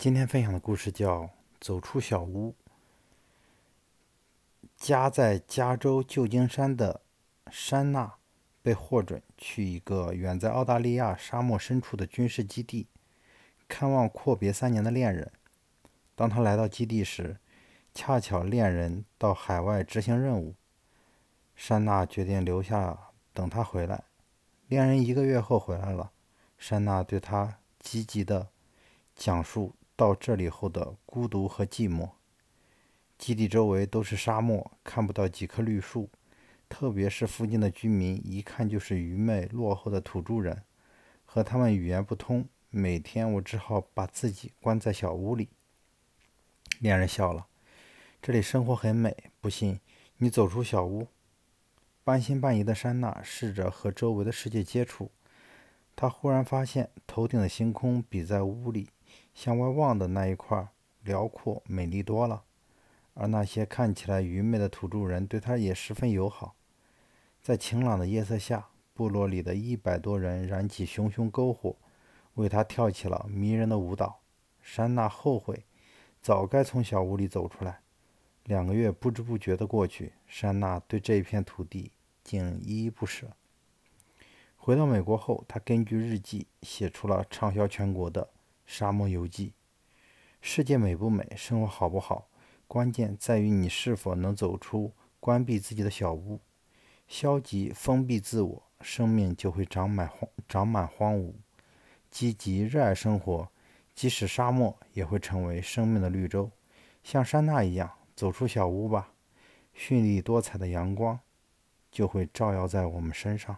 今天分享的故事叫《走出小屋》。家在加州旧金山的珊娜被获准去一个远在澳大利亚沙漠深处的军事基地，看望阔别三年的恋人。当他来到基地时，恰巧恋人到海外执行任务。珊娜决定留下等他回来。恋人一个月后回来了，珊娜对他积极的讲述。到这里后的孤独和寂寞。基地周围都是沙漠，看不到几棵绿树，特别是附近的居民，一看就是愚昧落后的土著人，和他们语言不通。每天我只好把自己关在小屋里。恋人笑了，这里生活很美，不信你走出小屋。半信半疑的珊娜试着和周围的世界接触，她忽然发现头顶的星空比在屋里。向外望的那一块辽阔美丽多了，而那些看起来愚昧的土著人对他也十分友好。在晴朗的夜色下，部落里的一百多人燃起熊熊篝火，为他跳起了迷人的舞蹈。珊娜后悔，早该从小屋里走出来。两个月不知不觉地过去，珊娜对这片土地竟依依不舍。回到美国后，她根据日记写出了畅销全国的。沙漠游记，世界美不美，生活好不好，关键在于你是否能走出关闭自己的小屋。消极封闭自我，生命就会长满荒，长满荒芜。积极热爱生活，即使沙漠也会成为生命的绿洲。像山娜一样，走出小屋吧，绚丽多彩的阳光就会照耀在我们身上。